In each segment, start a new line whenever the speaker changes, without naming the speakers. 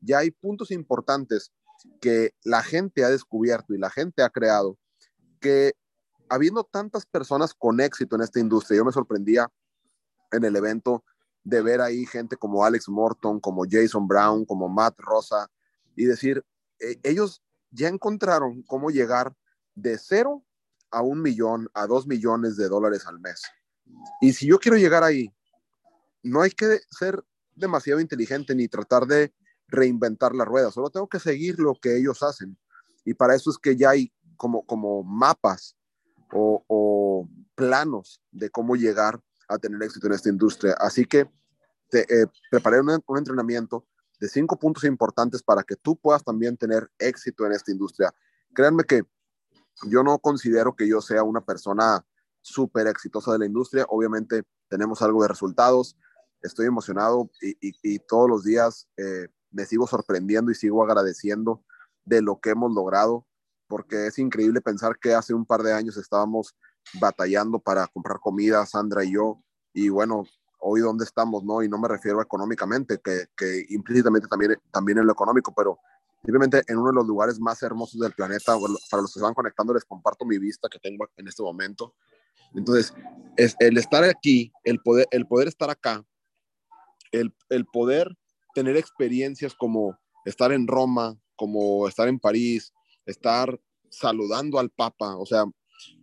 ya hay puntos importantes que la gente ha descubierto y la gente ha creado que habiendo tantas personas con éxito en esta industria, yo me sorprendía en el evento de ver ahí gente como Alex Morton, como Jason Brown, como Matt Rosa, y decir, e, ellos ya encontraron cómo llegar de cero a un millón, a dos millones de dólares al mes. Y si yo quiero llegar ahí, no hay que ser demasiado inteligente ni tratar de reinventar la rueda, solo tengo que seguir lo que ellos hacen. Y para eso es que ya hay como, como mapas o, planos de cómo llegar a tener éxito en esta industria. Así que te, eh, preparé un, un entrenamiento de cinco puntos importantes para que tú puedas también tener éxito en esta industria. Créanme que yo no considero que yo sea una persona súper exitosa de la industria. Obviamente tenemos algo de resultados. Estoy emocionado y, todos los días eh, me sigo sorprendiendo y sigo agradeciendo de lo que hemos logrado, porque es increíble pensar que hace un par de años estábamos batallando para comprar comida, Sandra y yo, y bueno, hoy dónde estamos, ¿no? Y no me refiero económicamente, que, que implícitamente también, también en lo económico, pero simplemente en uno de los lugares más hermosos del planeta. Para los que se van conectando, les comparto mi vista que tengo en este momento. Entonces, es el estar aquí, el poder, el poder estar acá, el, el poder tener experiencias como estar en Roma, como estar en París, estar saludando al Papa. O sea,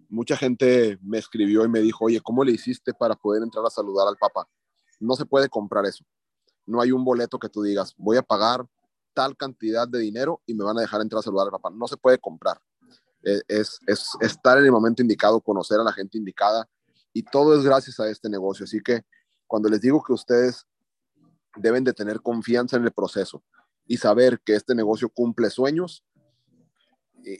mucha gente me escribió y me dijo, oye, ¿cómo le hiciste para poder entrar a saludar al Papa? No se puede comprar eso. No hay un boleto que tú digas, voy a pagar tal cantidad de dinero y me van a dejar entrar a saludar al Papa. No se puede comprar. E, es, es, estar en el momento indicado, conocer a la gente indicada y todo es gracias a este negocio. Así que cuando les digo que ustedes deben de tener confianza en el proceso y saber que este negocio cumple sueños,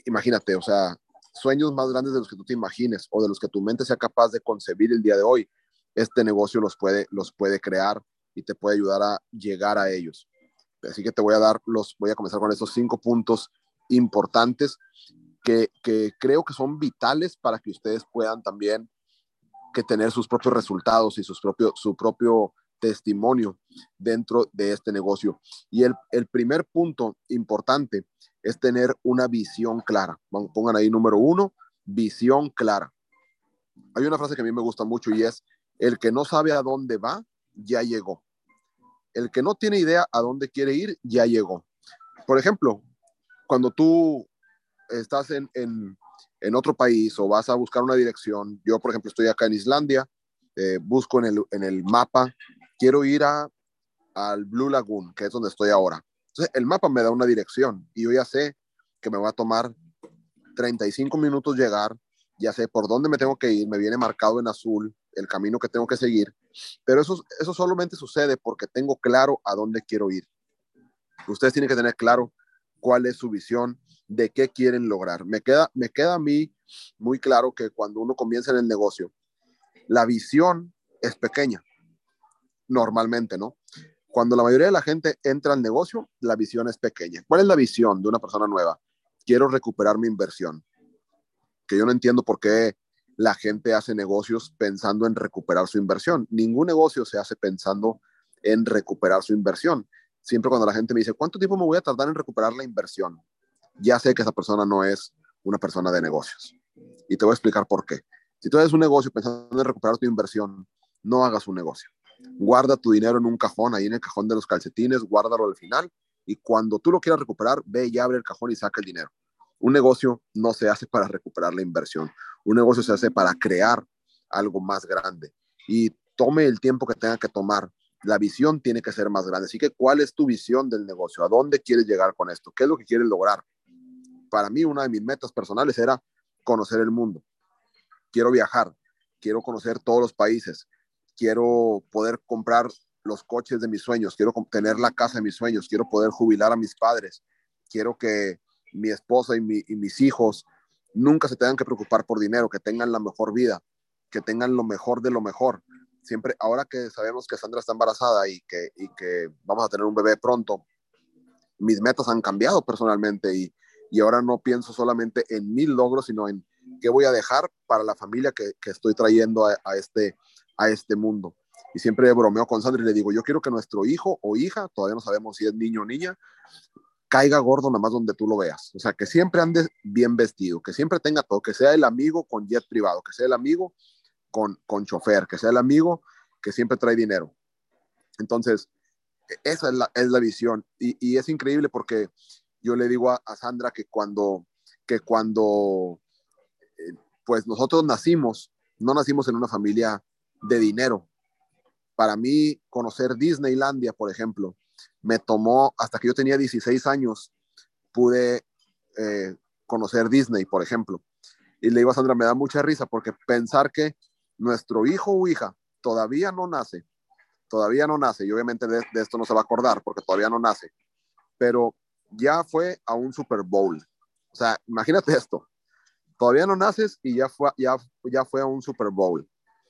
imagínate, o sea, sueños más grandes de los que tú te imagines o de los que tu mente sea capaz de concebir el día de hoy, este negocio los puede, los puede crear y te puede ayudar a llegar a ellos. Así que te voy a dar los, voy a comenzar con estos cinco puntos importantes que, que creo que son vitales para que ustedes puedan también que tener sus propios resultados y sus propio, su propio testimonio dentro de este negocio. Y el, el primer punto importante es tener una visión clara. Pongan ahí número uno, visión clara. Hay una frase que a mí me gusta mucho y es, el que no sabe a dónde va, ya llegó. El que no tiene idea a dónde quiere ir, ya llegó. Por ejemplo, cuando tú estás en, en, otro país o vas a buscar una dirección, yo por ejemplo estoy acá en Islandia, eh, busco en el, en el mapa, quiero ir a, al Blue Lagoon, que es donde estoy ahora. Entonces, el mapa me da una dirección y yo ya sé que me va a tomar 35 minutos llegar, ya sé por dónde me tengo que ir, me viene marcado en azul el camino que tengo que seguir, pero eso, eso solamente sucede porque tengo claro a dónde quiero ir. Ustedes tienen que tener claro cuál es su visión, de qué quieren lograr. Me queda, me queda a mí muy claro que cuando uno comienza en el negocio, la visión es pequeña, normalmente, ¿no? Cuando la mayoría de la gente entra al negocio, la visión es pequeña. ¿Cuál es la visión de una persona nueva? Quiero recuperar mi inversión. Que yo no entiendo por qué la gente hace negocios pensando en recuperar su inversión. Ningún negocio se hace pensando en recuperar su inversión. Siempre cuando la gente me dice, ¿cuánto tiempo me voy a tardar en recuperar la inversión? Ya sé que esa persona no es una persona de negocios. Y te voy a explicar por qué. Si tú haces un negocio pensando en recuperar tu inversión, no hagas un negocio guarda tu dinero en un cajón, ahí en el cajón de los calcetines, guárdalo al final y cuando tú lo quieras recuperar, ve y abre el cajón y saca el dinero. Un negocio no se hace para recuperar la inversión, un negocio se hace para crear algo más grande y tome el tiempo que tenga que tomar. La visión tiene que ser más grande. Así que, ¿cuál es tu visión del negocio? ¿A dónde quieres llegar con esto? ¿Qué es lo que quieres lograr? Para mí, una de mis metas personales era conocer el mundo. Quiero viajar, quiero conocer todos los países, quiero poder comprar los coches de mis sueños, quiero tener la casa de mis sueños, quiero poder jubilar a mis padres, quiero que mi esposa y, mis hijos nunca se tengan que preocupar por dinero, que tengan la mejor vida, que tengan lo mejor de lo mejor. Siempre, ahora que sabemos que Sandra está embarazada y que, y que vamos a tener un bebé pronto, mis metas han cambiado personalmente y, y ahora no pienso solamente en mil logros, sino en qué voy a dejar para la familia que, que estoy trayendo a, a, este, a este mundo. y siempre bromeo con Sandra y le digo, yo quiero que nuestro hijo o hija, todavía no sabemos si es niño o niña, caiga gordo nada más donde tú lo veas. O sea, que siempre ande bien vestido, que siempre tenga todo, que sea el amigo con jet privado, que sea el amigo con, con chofer, que sea el amigo que siempre trae dinero. Entonces, e, esa es la, es la visión. Y, y, es increíble porque yo le digo a, Sandra que cuando, que cuando eh, pues nosotros nacimos, no nacimos en una familia de dinero. Para mí, conocer Disneylandia, por ejemplo, me tomó hasta que yo tenía 16 años, pude eh, conocer Disney, por ejemplo. Y le digo a Sandra, me da mucha risa porque pensar que nuestro hijo o hija todavía no nace, todavía no nace, y obviamente de, de esto no se va a acordar porque todavía no nace, pero ya fue a un Super Bowl. O sea, imagínate esto, todavía no naces y ya fue, ya, ya fue a un Super Bowl,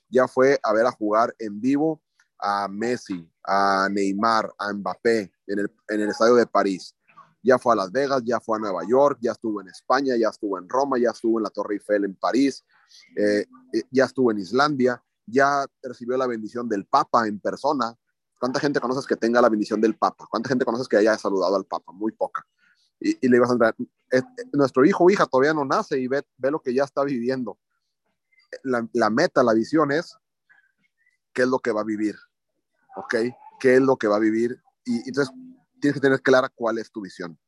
ya fue a ver a jugar en vivo a Messi, a Neymar, a Mbappé en el, en el estadio de París. Ya fue a Las Vegas, ya fue a Nueva York, ya estuvo en España, ya estuvo en Roma, ya estuvo en la Torre Eiffel en París, eh, eh, ya estuvo en Islandia, ya recibió la bendición del Papa en persona. ¿Cuánta gente conoces que tenga la bendición del Papa? ¿Cuánta gente conoces que haya saludado al Papa? Muy poca. Y, y le ibas a entrar, eh, nuestro hijo o hija todavía no nace y ve, ve lo que ya está viviendo. La, meta, la visión es qué es lo que va a vivir ¿ok? ¿Qué es lo que va a vivir? Y, entonces tienes que tener clara cuál es tu visión,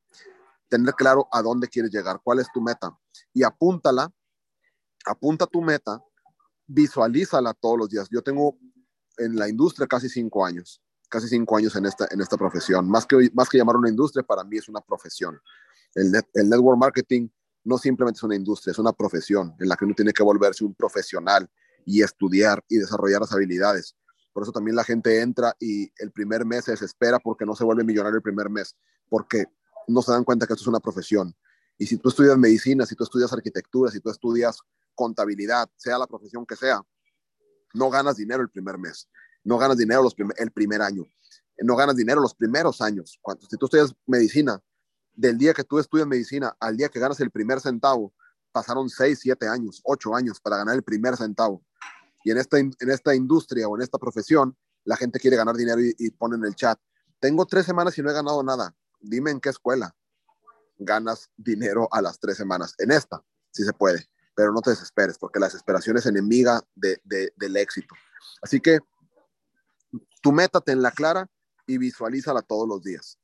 tener claro a dónde quieres llegar, cuál es tu meta y apúntala, apunta tu meta, visualízala todos los días. Yo tengo en la industria casi cinco años, casi cinco años en esta, en esta profesión. Más que, más que llamar una industria, para mí es una profesión. El, el network marketing no simplemente es una industria, es una profesión en la que uno tiene que volverse un profesional y estudiar y desarrollar las habilidades. Por eso también la gente entra y el primer mes se desespera porque no se vuelve millonario el primer mes, porque no se dan cuenta que esto es una profesión. Y si tú estudias medicina, si tú estudias arquitectura, si tú estudias contabilidad, sea la profesión que sea, no ganas dinero el primer mes, no ganas dinero el primer año, no ganas dinero los primeros años. Cuando, si tú estudias medicina, del día que tú estudias medicina al día que ganas el primer centavo, pasaron 6, 7 años, 8 años para ganar el primer centavo. Y en esta, en esta industria o en esta profesión, la gente quiere ganar dinero y, y pone en el chat, tengo tres semanas y no he ganado nada. Dime en qué escuela ganas dinero a las tres semanas. En esta, sí se puede, pero no te desesperes, porque la desesperación es enemiga de, de, del éxito. Así que tu meta la clara y visualízala todos los días.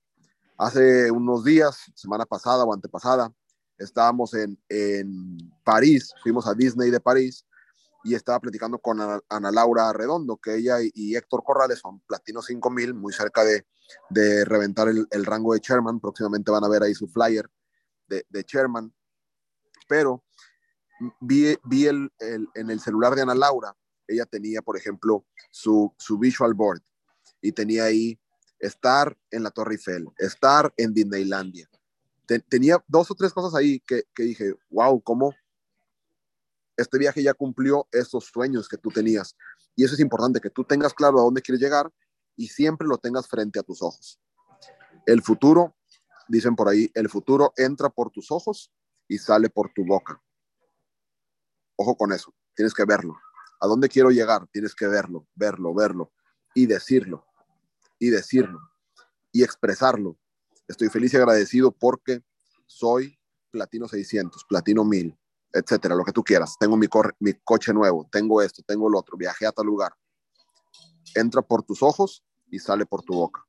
Hace unos días, semana pasada o antepasada, estábamos en, en París, fuimos a Disney de París y estaba platicando con Ana, Laura Redondo, que ella y, Héctor Corrales son Platino 5000, muy cerca de, de reventar el, el, rango de Chairman. Próximamente van a ver ahí su flyer de, de Chairman. Pero vi, vi el, el, en el celular de Ana Laura, ella tenía, por ejemplo, su, su visual board y tenía ahí estar en la Torre Eiffel, estar en Disneylandia. tenía dos o tres cosas ahí que, que dije, wow, ¿cómo, este viaje ya cumplió esos sueños que tú tenías. Y eso es importante, que tú tengas claro a dónde quieres llegar y siempre lo tengas frente a tus ojos. El futuro, dicen por ahí, el futuro entra por tus ojos y sale por tu boca. Ojo con eso, tienes que verlo. ¿A dónde quiero llegar? Tienes que verlo, verlo, verlo y decirlo, y decirlo, y expresarlo. Estoy feliz y agradecido porque soy platino 600, platino 1000, etcétera, lo que tú quieras. Tengo mi, mi coche nuevo, tengo esto, tengo lo otro, viajé a tal lugar. Entra por tus ojos y sale por tu boca.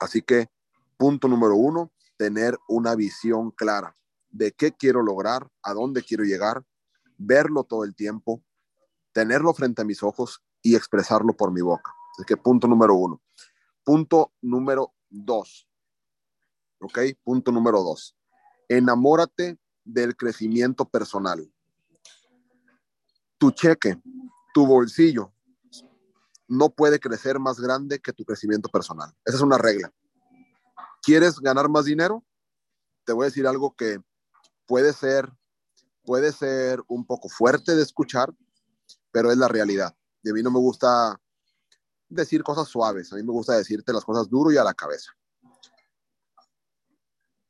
Así que, punto número uno, tener una visión clara de qué quiero lograr, a dónde quiero llegar, verlo todo el tiempo, tenerlo frente a mis ojos y expresarlo por mi boca. Así que punto número uno. Punto número dos. ¿Ok? Punto número dos. Enamórate del crecimiento personal. Tu cheque, tu bolsillo, no puede crecer más grande que tu crecimiento personal. Esa es una regla. ¿Quieres ganar más dinero? Te voy a decir algo que puede ser, puede ser un poco fuerte de escuchar, pero es la realidad. Y a mí no me gusta decir cosas suaves, a mí me gusta decirte las cosas duro y a la cabeza.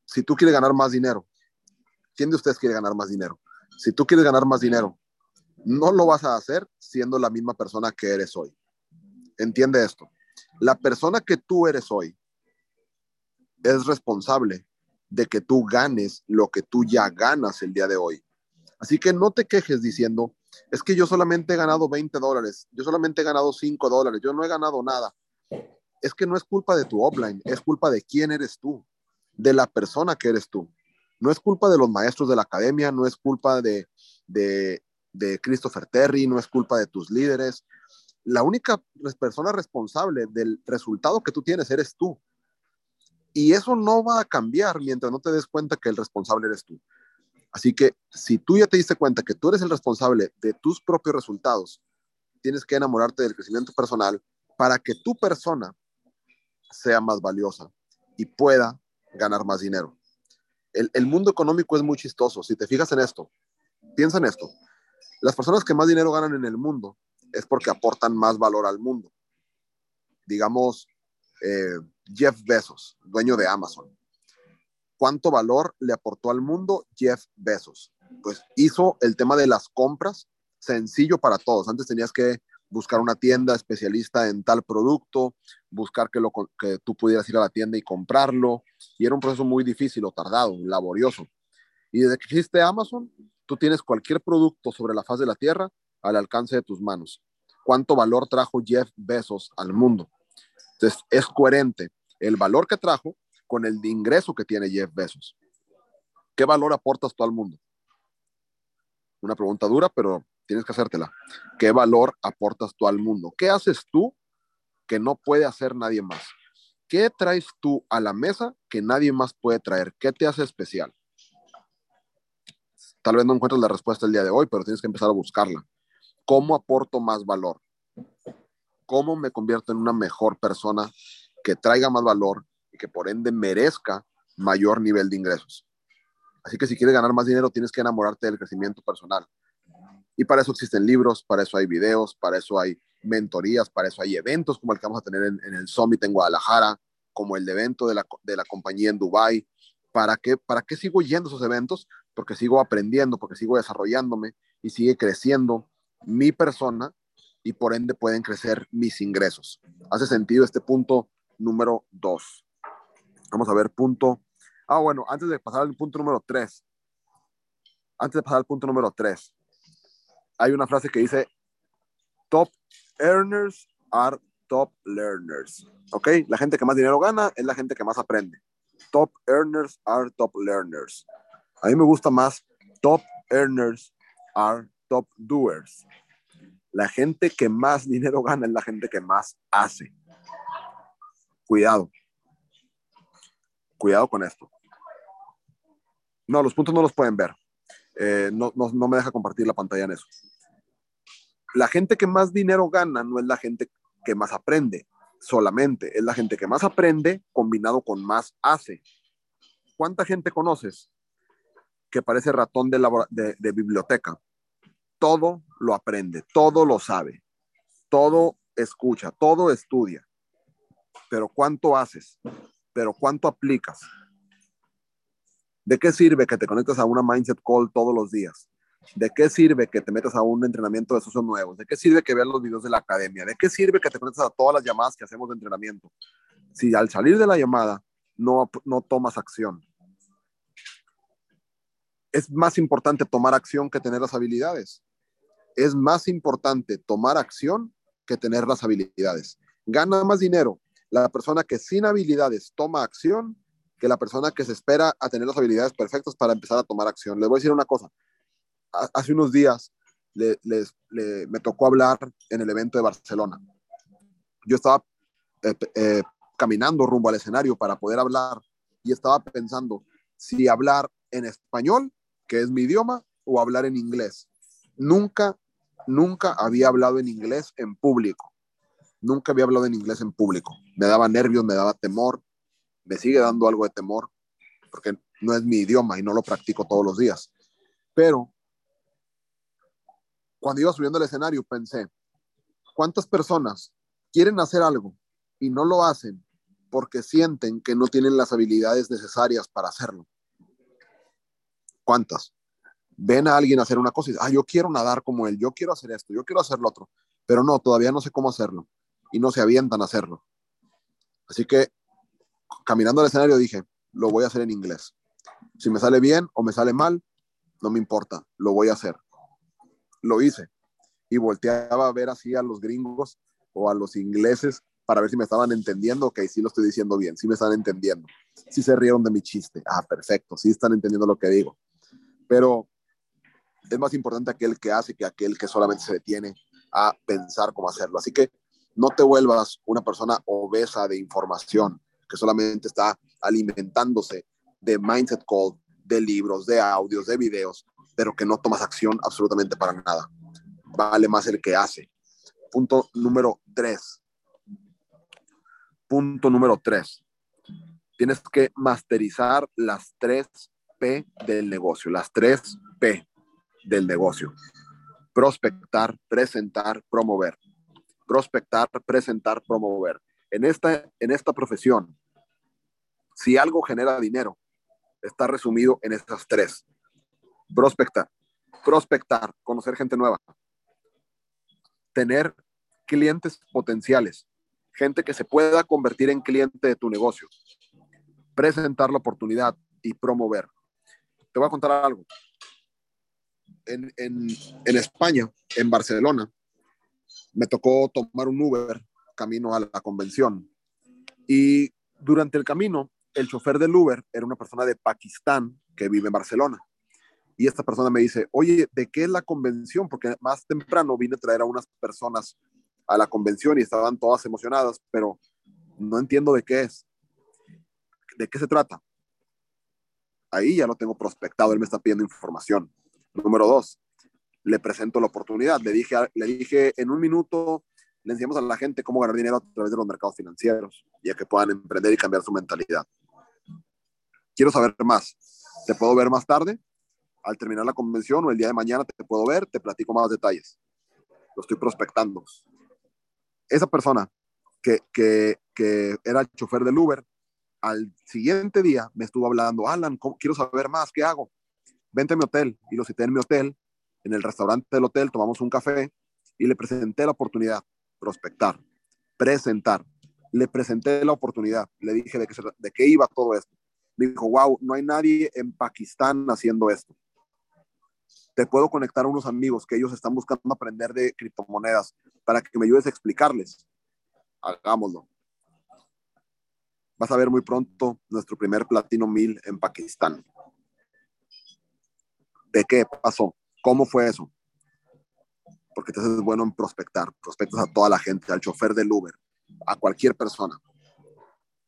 Si tú quieres ganar más dinero, ¿Quién de ustedes quiere ganar más dinero? Si tú quieres ganar más dinero, no lo vas a hacer siendo la misma persona que eres hoy. entiende esto. La persona que tú eres hoy es responsable de que tú ganes lo que tú ya ganas el día de hoy. Así que no te quejes diciendo, es que yo solamente he ganado 20 dólares, yo solamente he ganado 5 dólares, yo no he ganado nada. Es que no es culpa de tu offline, es culpa de quién eres tú, de la persona que eres tú. No es culpa de los maestros de la academia, no es culpa de, de, de Christopher Terry, no es culpa de tus líderes. La única persona responsable del resultado que tú tienes eres tú. Y eso no va a cambiar mientras no te des cuenta que el responsable eres tú. Así que si tú ya te diste cuenta que tú eres el responsable de tus propios resultados, tienes que enamorarte del crecimiento personal para que tu persona sea más valiosa y pueda ganar más dinero. El, mundo económico es muy chistoso. Si te fijas en esto, piensa en esto. Las personas que más dinero ganan en el mundo es porque aportan más valor al mundo. Digamos, eh, Jeff Bezos, dueño de Amazon. ¿Cuánto valor le aportó al mundo Jeff Bezos? Pues hizo el tema de las compras sencillo para todos. Antes tenías que buscar una tienda especialista en tal producto, buscar que, lo, que tú pudieras ir a la tienda y comprarlo. Y era un proceso muy difícil o tardado, laborioso. Y desde que existe Amazon, tú tienes cualquier producto sobre la faz de la tierra al alcance de tus manos. ¿Cuánto valor trajo Jeff Bezos al mundo? Entonces, es coherente el valor que trajo con el ingreso que tiene Jeff Bezos. ¿Qué valor aportas tú al mundo? Una pregunta dura, pero tienes que hacértela. ¿Qué valor aportas tú al mundo? ¿Qué haces tú que no puede hacer nadie más? ¿Qué traes tú a la mesa que nadie más puede traer? ¿Qué te hace especial? Tal vez no encuentres la respuesta el día de hoy, pero tienes que empezar a buscarla. ¿Cómo aporto más valor? ¿Cómo me convierto en una mejor persona que traiga más valor y que por ende merezca mayor nivel de ingresos? Así que si quieres ganar más dinero, tienes que enamorarte del crecimiento personal. Y para eso existen libros, para eso hay videos, para eso hay mentorías, para eso hay eventos como el que vamos a tener en, el Summit en Guadalajara, como el evento de la, de la compañía en Dubai. ¿Para qué, ¿Para qué sigo yendo a esos eventos? Porque sigo aprendiendo, porque sigo desarrollándome y sigue creciendo mi persona y por ende pueden crecer mis ingresos. ¿Hace sentido este punto número dos? Vamos a ver punto. Ah, bueno, antes de pasar al punto número tres, antes de pasar al punto número tres, hay una frase que dice, top earners are top learners. ¿Ok? La gente que más dinero gana es la gente que más aprende. Top earners are top learners. A mí me gusta más top earners are top doers. La gente que más dinero gana es la gente que más hace. Cuidado. Cuidado con esto. No, los puntos no los pueden ver. Eh, no, no me deja compartir la pantalla en eso. La gente que más dinero gana no es la gente que más aprende solamente, es la gente que más aprende combinado con más hace. ¿Cuánta gente conoces que parece ratón de, biblioteca? Todo lo aprende, todo lo sabe, todo escucha, todo estudia. Pero ¿cuánto haces? Pero ¿cuánto aplicas? ¿De qué sirve que te conectes a una mindset call todos los días? ¿De qué sirve que te metas a un entrenamiento de socios nuevos? ¿De qué sirve que veas los videos de la academia? ¿De qué sirve que te conectes a todas las llamadas que hacemos de entrenamiento? Si al salir de la llamada no, no tomas acción. Es más importante tomar acción que tener las habilidades. Es más importante tomar acción que tener las habilidades. Gana más dinero la persona que sin habilidades toma acción que la persona que se espera a tener las habilidades perfectas para empezar a tomar acción. Les voy a decir una cosa hace unos días me tocó hablar en el evento de Barcelona. Yo estaba eh, eh, caminando rumbo al escenario para poder hablar y estaba pensando si hablar en español, que es mi idioma, o hablar en inglés. Nunca, nunca había hablado en inglés en público. Nunca había hablado en inglés en público. Me daba nervios, me daba temor, me sigue dando algo de temor, porque no es mi idioma y no lo practico todos los días. Pero cuando iba subiendo al escenario pensé, ¿cuántas personas quieren hacer algo y no lo hacen porque sienten que no tienen las habilidades necesarias para hacerlo? ¿Cuántas? Ven a alguien hacer una cosa y ah, yo quiero nadar como él, yo quiero hacer esto, yo quiero hacer lo otro, pero no, todavía no sé cómo hacerlo. Y no se avientan a hacerlo. Así que caminando al escenario dije, lo voy a hacer en inglés. Si me sale bien o me sale mal, no me importa, lo voy a hacer. Lo hice y volteaba a ver así a los gringos o a los ingleses para ver si me estaban entendiendo. Ok, sí lo estoy diciendo bien, sí me están entendiendo. Sí se rieron de mi chiste. Ah, perfecto, sí están entendiendo lo que digo. Pero es más importante aquel que hace que aquel que solamente se detiene a pensar cómo hacerlo. Así que no te vuelvas una persona obesa de información que solamente está alimentándose de mindset call, de libros, de audios, de videos, pero que no tomas acción absolutamente para nada. Vale más el que hace. Punto número tres. Punto número tres. Tienes que masterizar las tres P del negocio, las tres P del negocio. Prospectar, presentar, promover. Prospectar, presentar, promover. En esta, en esta profesión, si algo genera dinero, está resumido en estas tres. Prospectar, prospectar, conocer gente nueva, tener clientes potenciales, gente que se pueda convertir en cliente de tu negocio, presentar la oportunidad y promover. Te voy a contar algo. En, en, en España, en Barcelona, me tocó tomar un Uber camino a la convención y durante el camino el chofer del Uber era una persona de Pakistán que vive en Barcelona. Y esta persona me dice, oye, ¿de qué es la convención? Porque más temprano vine a traer a unas personas a la convención y estaban todas emocionadas, pero no entiendo de qué es. ¿De qué se trata? Ahí ya lo tengo prospectado, él me está pidiendo información. Número dos, le presento la oportunidad. Le dije, le dije en un minuto, le enseñamos a la gente cómo ganar dinero a través de los mercados financieros y a que puedan emprender y cambiar su mentalidad quiero saber más. ¿Te puedo ver más tarde? Al terminar la convención o el día de mañana te puedo ver, te platico más detalles. Lo estoy prospectando. Esa persona que, que, que era el chofer del Uber, al siguiente día me estuvo hablando, Alan, quiero saber más, ¿qué hago? Vente a mi hotel. Y lo cité en mi hotel, en el restaurante del hotel, tomamos un café y le presenté la oportunidad, prospectar, presentar. Le presenté la oportunidad, le dije de qué, de qué iba todo esto dijo, wow, no hay nadie en Pakistán haciendo esto. Te puedo conectar a unos amigos que ellos están buscando aprender de criptomonedas para que me ayudes a explicarles. Hagámoslo. Vas a ver muy pronto nuestro primer platino mil en Pakistán. ¿De qué pasó? ¿Cómo fue eso? Porque te haces bueno en prospectar. Prospectas a toda la gente, al chofer del Uber, a cualquier persona.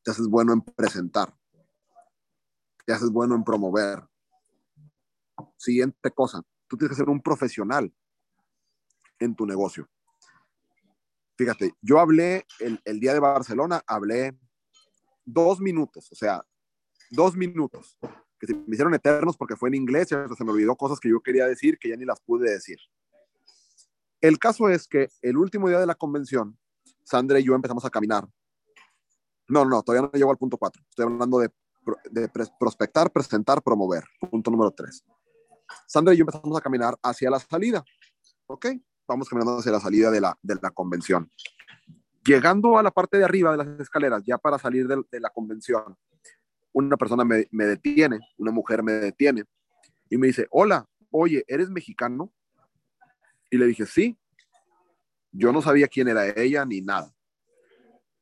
Te haces bueno en presentar te haces bueno en promover. Siguiente cosa, tú tienes que ser un profesional en tu negocio. Fíjate, yo hablé el, el día de Barcelona, hablé dos minutos, o sea, dos minutos, que se me hicieron eternos porque fue en inglés y se me olvidó cosas que yo quería decir que ya ni las pude decir. El caso es que el último día de la convención, Sandra y yo empezamos a caminar. No, no, todavía no llego al punto cuatro. Estoy hablando de de prospectar, presentar, promover. Punto número tres. Sandra y yo empezamos a caminar hacia la salida. ¿Ok? Vamos caminando hacia la salida de la, de la convención. Llegando a la parte de arriba de las escaleras, ya para salir de, de la convención, una persona me, me, detiene, una mujer me detiene y me dice, hola, oye, ¿eres mexicano? Y le dije, sí. Yo no sabía quién era ella ni nada.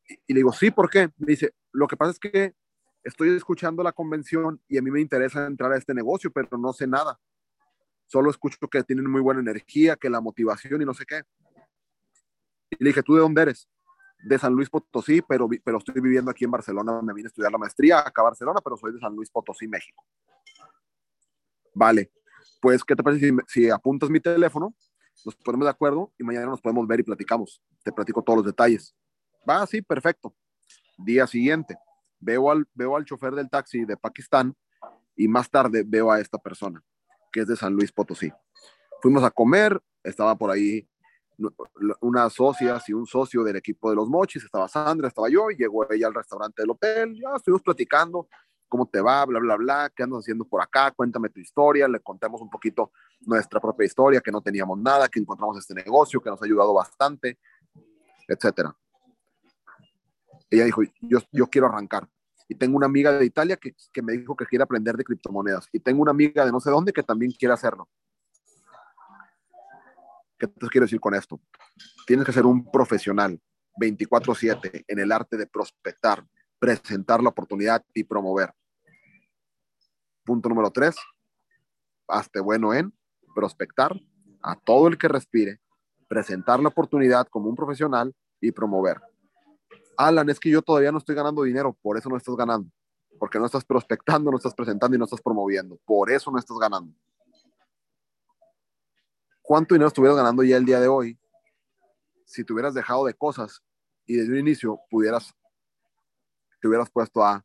Y, y le digo, sí, ¿por qué? Me dice, lo que pasa es que estoy escuchando la convención y a mí me interesa entrar a este negocio, pero no sé nada. Solo escucho que tienen muy buena energía, que la motivación y no sé qué. Y le dije, ¿tú de dónde eres? De San Luis Potosí, pero, pero estoy viviendo aquí en Barcelona. Me vine a estudiar la maestría acá a Barcelona, pero soy de San Luis Potosí, México. Vale, pues, ¿qué te parece si, si apuntas mi teléfono? Nos ponemos de acuerdo y mañana nos podemos ver y platicamos. Te platico todos los detalles. Va, sí, perfecto. Día siguiente veo al, veo al chofer del taxi de Pakistán y más tarde veo a esta persona, que es de San Luis Potosí. Fuimos a comer, estaba por ahí unas socias y un socio del equipo de los mochis, estaba Sandra, estaba yo, y llegó ella al restaurante del hotel, ya estuvimos platicando, cómo te va, bla, bla, bla, qué andas haciendo por acá, cuéntame tu historia, le contamos un poquito nuestra propia historia, que no teníamos nada, que encontramos este negocio, que nos ha ayudado bastante, etcétera. ella dijo, yo, yo quiero arrancar. Y tengo una amiga de Italia que, que me dijo que quiere aprender de criptomonedas. Y tengo una amiga de no sé dónde que también quiere hacerlo. ¿Qué te quiero decir con esto? Tienes que ser un profesional 24/7 en el arte de prospectar, presentar la oportunidad y promover. Punto número tres, hazte bueno en prospectar a todo el que respire, presentar la oportunidad como un profesional y promover. Alan, es que yo todavía no estoy ganando dinero, por eso no estás ganando. Porque no estás prospectando, no estás presentando y no estás promoviendo. Por eso no estás ganando. ¿Cuánto dinero estuvieras ganando ya el día de hoy si te hubieras dejado de cosas y desde un inicio pudieras, te hubieras puesto a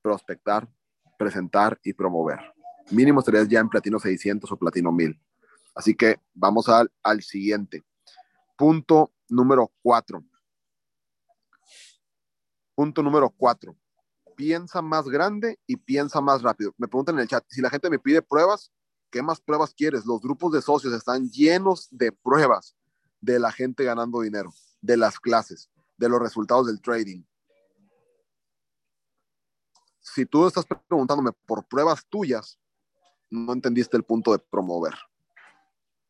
prospectar, presentar y promover? Mínimo estarías ya en platino 600 o platino 1000. Así que vamos al, al siguiente. Punto número 4 Punto número cuatro. Piensa más grande y piensa más rápido. Me preguntan en el chat, si la gente me pide pruebas, ¿qué más pruebas quieres? Los grupos de socios están llenos de pruebas de la gente ganando dinero, de las clases, de los resultados del trading. Si tú estás preguntándome por pruebas tuyas, no entendiste el punto de promover.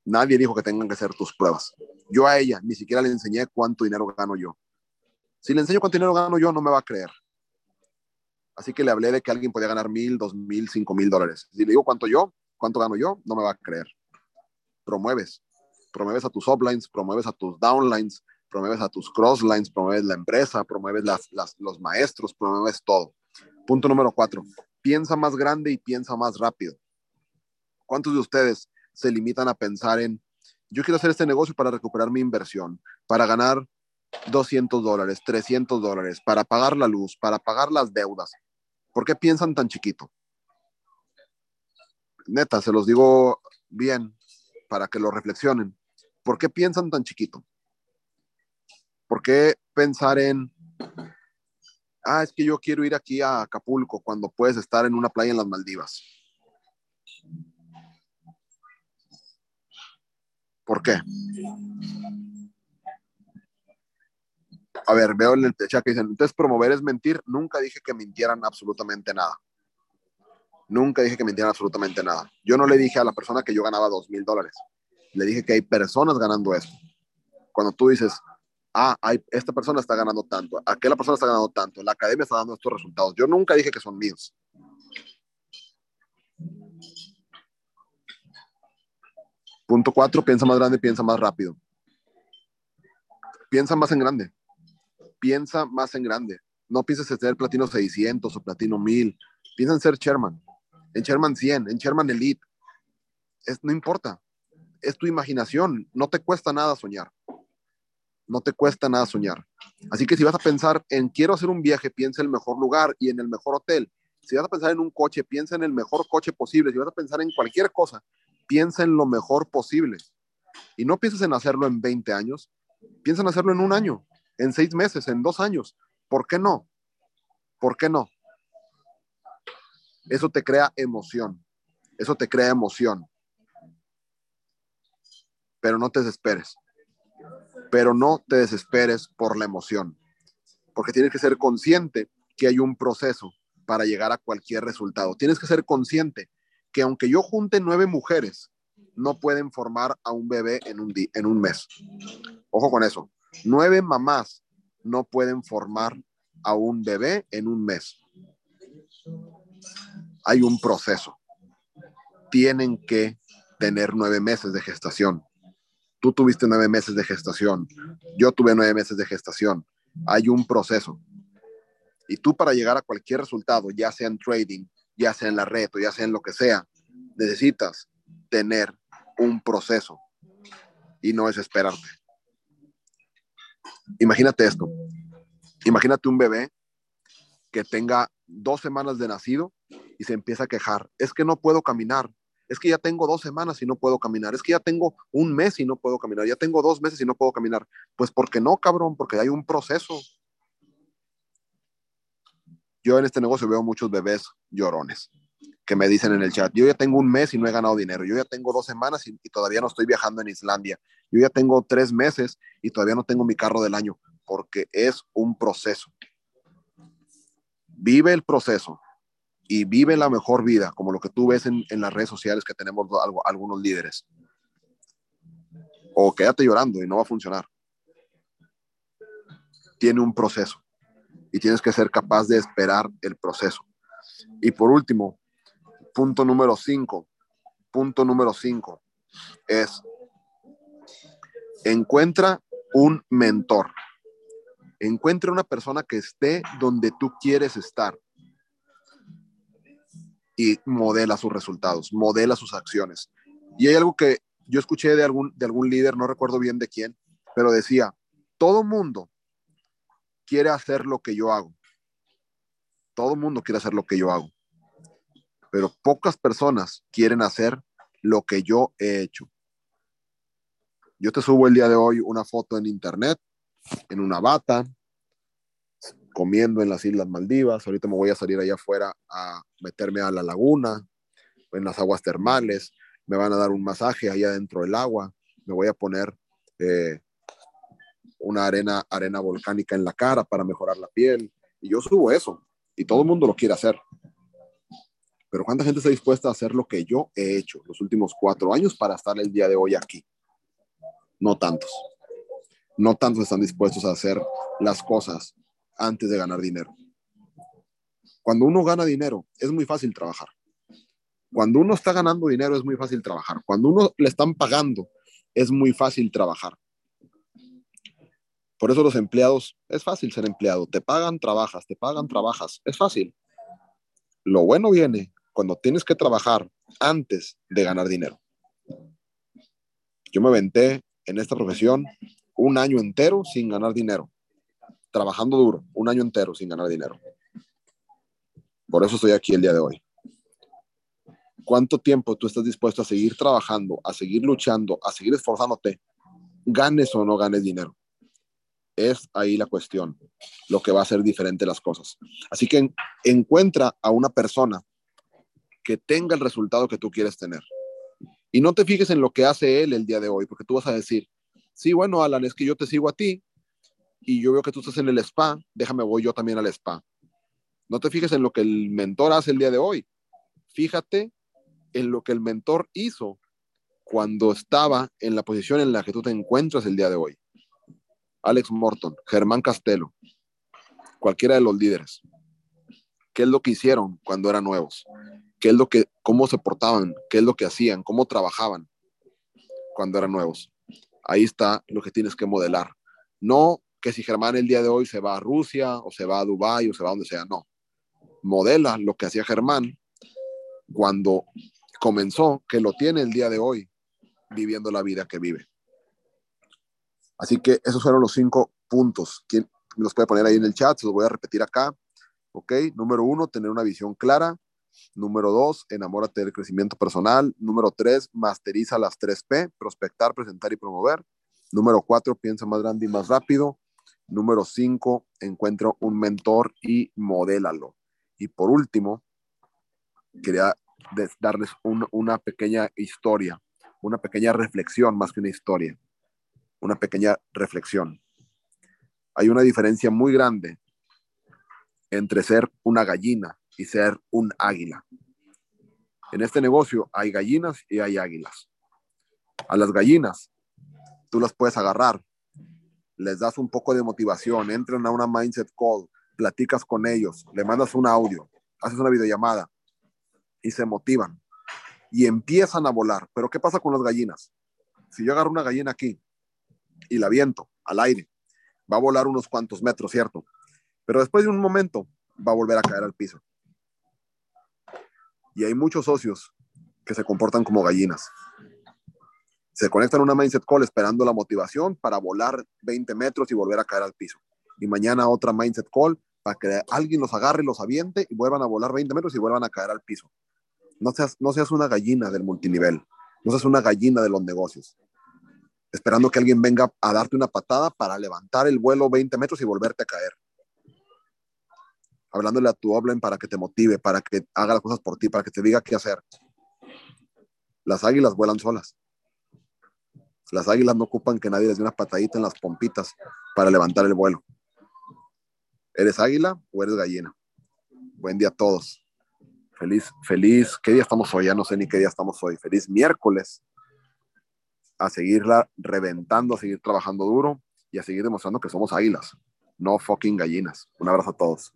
Nadie dijo que tengan que ser tus pruebas. Yo a ella ni siquiera le enseñé cuánto dinero gano yo. Si le enseño cuánto dinero gano yo, no me va a creer. Así que le hablé de que alguien podía ganar mil, dos mil, cinco mil dólares. Si le digo cuánto yo, cuánto gano yo, no me va a creer. Promueves. Promueves a tus uplines, promueves a tus downlines, promueves a tus crosslines, promueves la empresa, promueves las, los maestros, promueves todo. Punto número cuatro. Piensa más grande y piensa más rápido. ¿Cuántos de ustedes se limitan a pensar en, yo quiero hacer este negocio para recuperar mi inversión, para ganar 200 dólares, 300 dólares para pagar la luz, para pagar las deudas. ¿Por qué piensan tan chiquito? Neta, se los digo bien para que lo reflexionen. ¿Por qué piensan tan chiquito? ¿Por qué pensar en, ah, es que yo quiero ir aquí a Acapulco cuando puedes estar en una playa en las Maldivas? ¿Por qué? a ver, veo el chat que dicen, entonces promover es mentir. Nunca dije que mintieran absolutamente nada. Nunca dije que mintieran absolutamente nada. Yo no le dije a la persona que yo ganaba dos mil dólares. Le dije que hay personas ganando eso. Cuando tú dices, ah, hay, esta persona está ganando tanto, aquella persona está ganando tanto, la academia está dando estos resultados. Yo nunca dije que son míos. Punto cuatro, piensa más grande, piensa más rápido. Piensa más en grande piensa más en grande. No pienses en ser platino 600 o platino 1000. Piensa en ser Sherman, en Sherman 100, en Sherman Elite. Es, no importa. Es tu imaginación. No te cuesta nada soñar. No te cuesta nada soñar. Así que si vas a pensar en quiero hacer un viaje, piensa en el mejor lugar y en el mejor hotel. Si vas a pensar en un coche, piensa en el mejor coche posible. Si vas a pensar en cualquier cosa, piensa en lo mejor posible. Y no pienses en hacerlo en 20 años, piensa en hacerlo en un año en seis meses, en dos años. ¿Por qué no? ¿Por qué no? Eso te crea emoción. Eso te crea emoción. Pero no te desesperes. Pero no te desesperes por la emoción. Porque tienes que ser consciente que hay un proceso para llegar a cualquier resultado. Tienes que ser consciente que aunque yo junte nueve mujeres, no pueden formar a un bebé en un, en un mes. Ojo con eso. Nueve mamás no pueden formar a un bebé en un mes. Hay un proceso. Tienen que tener nueve meses de gestación. Tú tuviste nueve meses de gestación. Yo tuve nueve meses de gestación. Hay un proceso. Y tú para llegar a cualquier resultado, ya sea en trading, ya sea en la red o ya sea en lo que sea, necesitas tener un proceso y no desesperarte. Imagínate esto. Imagínate un bebé que tenga dos semanas de nacido y se empieza a quejar. Es que no puedo caminar. Es que ya tengo dos semanas y no puedo caminar. Es que ya tengo un mes y no puedo caminar. Ya tengo dos meses y no puedo caminar. Pues porque no, cabrón, porque hay un proceso. Yo en este negocio veo muchos bebés llorones que me dicen en el chat, yo ya tengo un mes y no he ganado dinero, yo ya tengo dos semanas y, todavía no estoy viajando en Islandia, yo ya tengo tres meses y todavía no tengo mi carro del año. porque es un proceso. Vive el proceso y vive la mejor vida, como lo que tú ves en, las redes sociales que tenemos algunos líderes. O quédate llorando y no va a funcionar. Tiene un proceso y tienes que ser capaz de esperar el proceso. Y por último, punto número cinco, punto número cinco es encuentra un mentor. Encuentra una persona que esté donde tú quieres estar y modela sus resultados, modela sus acciones. Y hay algo que yo escuché de algún, de algún líder, no recuerdo bien de quién, pero decía, todo mundo quiere hacer lo que yo hago. Todo mundo quiere hacer lo que yo hago. Pero pocas personas quieren hacer lo que yo he hecho. Yo te subo el día de hoy una foto en internet, en una bata, comiendo en las Islas Maldivas. Ahorita me voy a salir allá afuera a meterme a la laguna, en las aguas termales. Me van a dar un masaje allá dentro del agua. Me voy a poner eh, una arena, arena volcánica en la cara para mejorar la piel. Y yo subo eso. Y todo el mundo lo quiere hacer. Pero ¿cuánta gente está dispuesta a hacer lo que yo he hecho los últimos cuatro años para estar el día de hoy aquí? No tantos. No tantos están dispuestos a hacer las cosas antes de ganar dinero. Cuando uno gana dinero, es muy fácil trabajar. Cuando uno está ganando dinero, es muy fácil trabajar. Cuando uno le están pagando, es muy fácil trabajar. Por eso los empleados, es fácil ser empleado. Te pagan, trabajas, te pagan, trabajas. Es fácil. Lo bueno viene cuando tienes que trabajar antes de ganar dinero. Yo me aventé en esta profesión un año entero sin ganar dinero, trabajando duro, un año entero sin ganar dinero. Por eso estoy aquí el día de hoy. ¿Cuánto tiempo tú estás dispuesto a seguir trabajando, a seguir luchando, a seguir esforzándote, ganes o no ganes dinero? Es ahí la cuestión, lo que va a hacer diferente las cosas. Así que encuentra a una persona que tenga el resultado que tú quieres tener. Y no te fijes en lo que hace él el día de hoy, porque tú vas a decir, sí, bueno, Alan, es que yo te sigo a ti y yo veo que tú estás en el spa, déjame voy yo también al spa. No te fijes en lo que el mentor hace el día de hoy. Fíjate en lo que el mentor hizo cuando estaba en la posición en la que tú te encuentras el día de hoy. Alex Morton, Germán Castelo, cualquiera de los líderes. ¿Qué es lo que hicieron cuando eran nuevos? qué es lo que, cómo se portaban, qué es lo que hacían, cómo trabajaban cuando eran nuevos. Ahí está lo que tienes que modelar. No que si Germán el día de hoy se va a Rusia o se va a Dubái o se va a donde sea, no. Modela lo que hacía Germán cuando comenzó, que lo tiene el día de hoy, viviendo la vida que vive. Así que esos fueron los cinco puntos. ¿Quién los puede poner ahí en el chat? Se los voy a repetir acá. Ok, número uno, tener una visión clara. Número dos, enamórate del crecimiento personal. Número tres, masteriza las tres P, prospectar, presentar y promover. Número cuatro, piensa más grande y más rápido. Número cinco, encuentra un mentor y modélalo. Y por último, quería darles una pequeña historia, una pequeña reflexión más que una historia, una pequeña reflexión. Hay una diferencia muy grande entre ser una gallina y ser un águila. En este negocio hay gallinas y hay águilas. A las gallinas tú las puedes agarrar, les das un poco de motivación, entran a una mindset call, platicas con ellos, le mandas un audio, haces una videollamada y se motivan y empiezan a volar. Pero ¿qué pasa con las gallinas? Si yo agarro una gallina aquí y la viento al aire, va a volar unos cuantos metros, ¿cierto? Pero después de un momento va a volver a caer al piso. Y hay muchos socios que se comportan como gallinas. Se conectan a una mindset call esperando la motivación para volar 20 metros y volver a caer al piso. Y mañana otra mindset call para que alguien los agarre, los aviente y vuelvan a volar 20 metros y vuelvan a caer al piso. No seas, no seas una gallina del multinivel. No seas una gallina de los negocios. Esperando que alguien venga a darte una patada para levantar el vuelo 20 metros y volverte a caer hablándole a tu Oblen para que te motive, para que haga las cosas por ti, para que te diga qué hacer. Las águilas vuelan solas. Las águilas no ocupan que nadie les dé una patadita en las pompitas para levantar el vuelo. ¿Eres águila o eres gallina? Buen día a todos. Feliz, feliz, ¿qué día estamos hoy? Ya no sé ni qué día estamos hoy. Feliz miércoles. A seguirla reventando, a seguir trabajando duro y a seguir demostrando que somos águilas, no fucking gallinas. Un abrazo a todos.